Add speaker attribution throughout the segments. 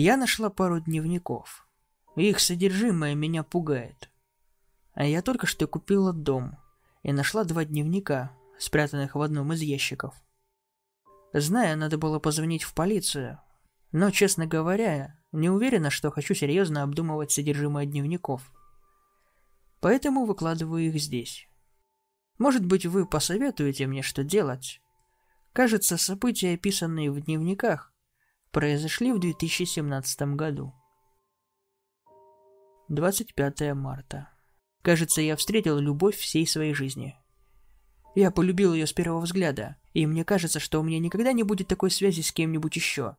Speaker 1: Я нашла пару дневников. Их содержимое меня пугает. А я только что купила дом и нашла два дневника, спрятанных в одном из ящиков. Знаю, надо было позвонить в полицию, но, честно говоря, не уверена, что хочу серьезно обдумывать содержимое дневников. Поэтому выкладываю их здесь. Может быть, вы посоветуете мне, что делать? Кажется, события, описанные в дневниках, произошли в 2017 году. 25 марта. Кажется, я встретил любовь всей своей жизни. Я полюбил ее с первого взгляда, и мне кажется, что у меня никогда не будет такой связи с кем-нибудь еще.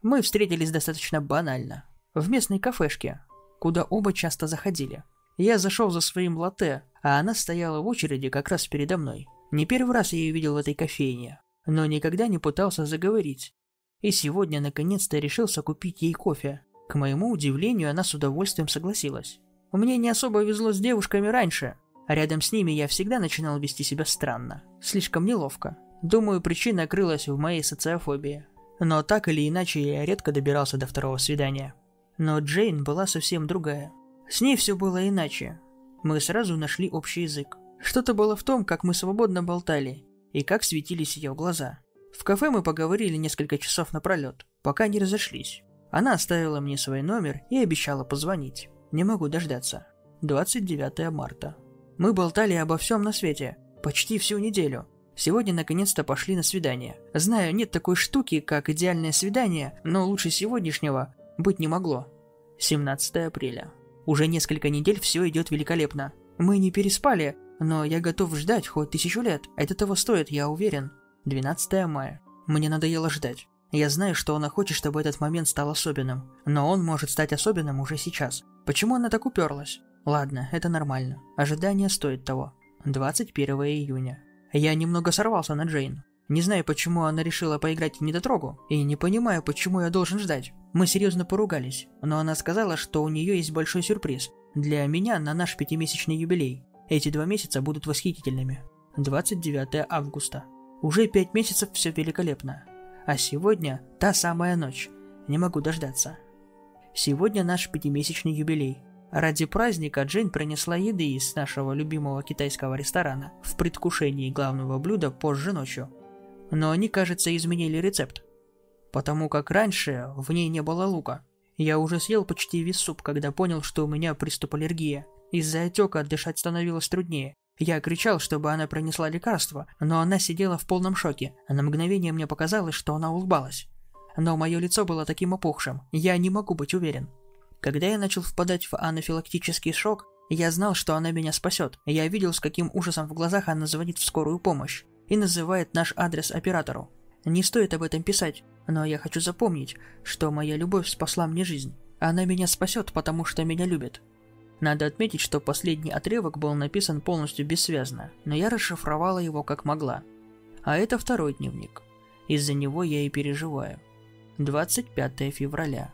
Speaker 1: Мы встретились достаточно банально. В местной кафешке, куда оба часто заходили. Я зашел за своим латте, а она стояла в очереди как раз передо мной. Не первый раз я ее видел в этой кофейне, но никогда не пытался заговорить. И сегодня наконец-то решился купить ей кофе. К моему удивлению, она с удовольствием согласилась. Мне не особо везло с девушками раньше, а рядом с ними я всегда начинал вести себя странно. Слишком неловко. Думаю, причина крылась в моей социофобии. Но так или иначе я редко добирался до второго свидания. Но Джейн была совсем другая. С ней все было иначе. Мы сразу нашли общий язык. Что-то было в том, как мы свободно болтали, и как светились ее глаза. В кафе мы поговорили несколько часов напролет, пока не разошлись. Она оставила мне свой номер и обещала позвонить. Не могу дождаться. 29 марта. Мы болтали обо всем на свете. Почти всю неделю. Сегодня наконец-то пошли на свидание. Знаю, нет такой штуки, как идеальное свидание, но лучше сегодняшнего быть не могло. 17 апреля. Уже несколько недель все идет великолепно. Мы не переспали, но я готов ждать хоть тысячу лет. Это того стоит, я уверен. 12 мая. Мне надоело ждать. Я знаю, что она хочет, чтобы этот момент стал особенным, но он может стать особенным уже сейчас. Почему она так уперлась? Ладно, это нормально. Ожидание стоит того. 21 июня. Я немного сорвался на Джейн. Не знаю, почему она решила поиграть в недотрогу, и не понимаю, почему я должен ждать. Мы серьезно поругались, но она сказала, что у нее есть большой сюрприз. Для меня на наш пятимесячный юбилей. Эти два месяца будут восхитительными. 29 августа. Уже пять месяцев все великолепно. А сегодня та самая ночь. Не могу дождаться. Сегодня наш пятимесячный юбилей. Ради праздника Джейн принесла еды из нашего любимого китайского ресторана в предвкушении главного блюда позже ночью. Но они, кажется, изменили рецепт. Потому как раньше в ней не было лука. Я уже съел почти весь суп, когда понял, что у меня приступ аллергии. Из-за отека дышать становилось труднее. Я кричал, чтобы она принесла лекарство, но она сидела в полном шоке, на мгновение мне показалось, что она улыбалась. Но мое лицо было таким опухшим, я не могу быть уверен. Когда я начал впадать в анафилактический шок, я знал, что она меня спасет. Я видел, с каким ужасом в глазах она звонит в скорую помощь и называет наш адрес оператору. Не стоит об этом писать, но я хочу запомнить, что моя любовь спасла мне жизнь. Она меня спасет, потому что меня любит. Надо отметить, что последний отрывок был написан полностью бессвязно, но я расшифровала его как могла. А это второй дневник. Из-за него я и переживаю. 25 февраля.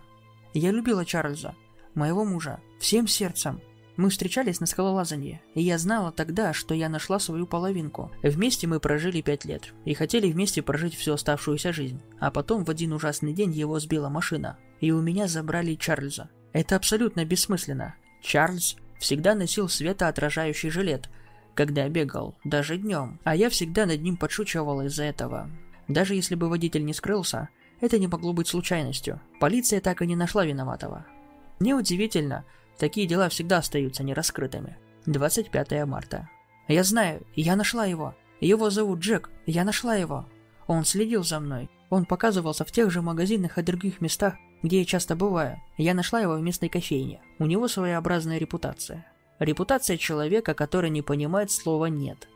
Speaker 1: Я любила Чарльза, моего мужа, всем сердцем. Мы встречались на скалолазанье, и я знала тогда, что я нашла свою половинку. Вместе мы прожили пять лет, и хотели вместе прожить всю оставшуюся жизнь. А потом в один ужасный день его сбила машина, и у меня забрали Чарльза. Это абсолютно бессмысленно. Чарльз всегда носил светоотражающий жилет, когда бегал, даже днем, а я всегда над ним подшучивала из-за этого. Даже если бы водитель не скрылся, это не могло быть случайностью. Полиция так и не нашла виноватого. Неудивительно, такие дела всегда остаются нераскрытыми. 25 марта. Я знаю, я нашла его. Его зовут Джек, я нашла его. Он следил за мной. Он показывался в тех же магазинах и других местах, где я часто бываю. Я нашла его в местной кофейне. У него своеобразная репутация. Репутация человека, который не понимает слова «нет».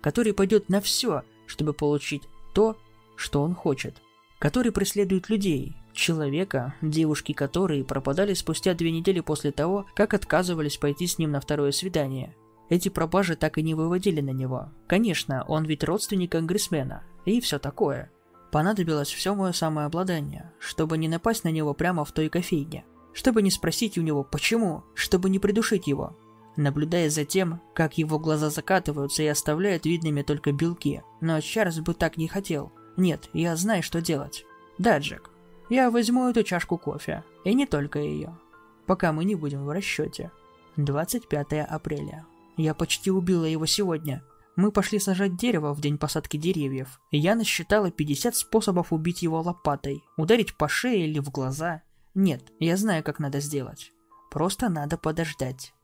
Speaker 1: Который пойдет на все, чтобы получить то, что он хочет. Который преследует людей, человека, девушки которые пропадали спустя две недели после того, как отказывались пойти с ним на второе свидание. Эти пропажи так и не выводили на него. Конечно, он ведь родственник конгрессмена, и все такое – Понадобилось все мое самообладание, чтобы не напасть на него прямо в той кофейне, чтобы не спросить у него «почему?», чтобы не придушить его. Наблюдая за тем, как его глаза закатываются и оставляют видными только белки. Но Чарльз бы так не хотел. Нет, я знаю, что делать. Да, Джек. Я возьму эту чашку кофе, и не только ее, пока мы не будем в расчете. 25 апреля. Я почти убила его сегодня. Мы пошли сажать дерево в день посадки деревьев. Я насчитала 50 способов убить его лопатой. Ударить по шее или в глаза. Нет, я знаю, как надо сделать. Просто надо подождать.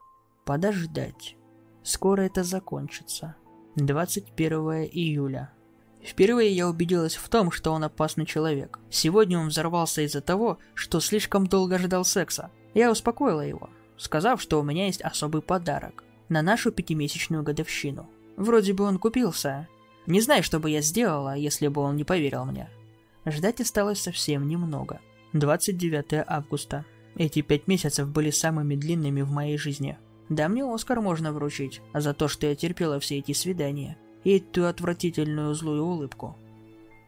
Speaker 1: Подождать. Скоро это закончится. 21 июля. Впервые я убедилась в том, что он опасный человек. Сегодня он взорвался из-за того, что слишком долго ждал секса. Я успокоила его, сказав, что у меня есть особый подарок на нашу пятимесячную годовщину. Вроде бы он купился. Не знаю, что бы я сделала, если бы он не поверил мне. Ждать осталось совсем немного. 29 августа. Эти пять месяцев были самыми длинными в моей жизни. Да, мне Оскар можно вручить за то, что я терпела все эти свидания и эту отвратительную злую улыбку.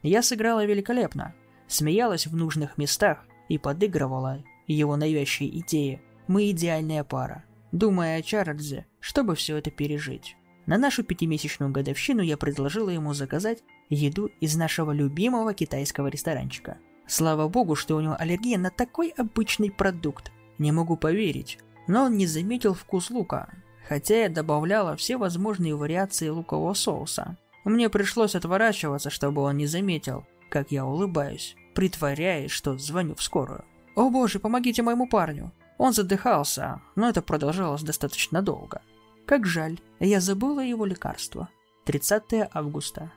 Speaker 1: Я сыграла великолепно, смеялась в нужных местах и подыгрывала его навязчивой идеи. Мы идеальная пара, думая о Чарльзе, чтобы все это пережить. На нашу пятимесячную годовщину я предложила ему заказать еду из нашего любимого китайского ресторанчика. Слава богу, что у него аллергия на такой обычный продукт. Не могу поверить. Но он не заметил вкус лука, хотя я добавляла все возможные вариации лукового соуса. Мне пришлось отворачиваться, чтобы он не заметил, как я улыбаюсь, притворяясь, что звоню в скорую. «О боже, помогите моему парню!» Он задыхался, но это продолжалось достаточно долго. Как жаль, я забыла его лекарство. 30 августа.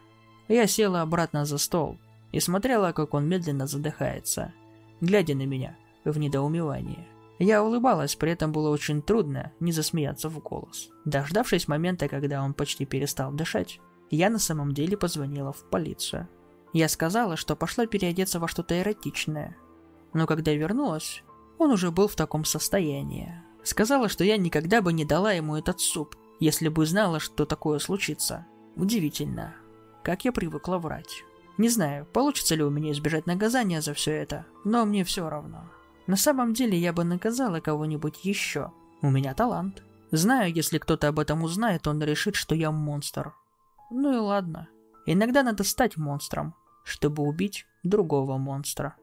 Speaker 1: Я села обратно за стол и смотрела, как он медленно задыхается, глядя на меня в недоумевании. Я улыбалась, при этом было очень трудно не засмеяться в голос. Дождавшись момента, когда он почти перестал дышать, я на самом деле позвонила в полицию. Я сказала, что пошла переодеться во что-то эротичное. Но когда вернулась, он уже был в таком состоянии. Сказала, что я никогда бы не дала ему этот суп, если бы знала, что такое случится. Удивительно. Как я привыкла врать. Не знаю, получится ли у меня избежать наказания за все это, но мне все равно. На самом деле я бы наказала кого-нибудь еще. У меня талант. Знаю, если кто-то об этом узнает, он решит, что я монстр. Ну и ладно. Иногда надо стать монстром, чтобы убить другого монстра.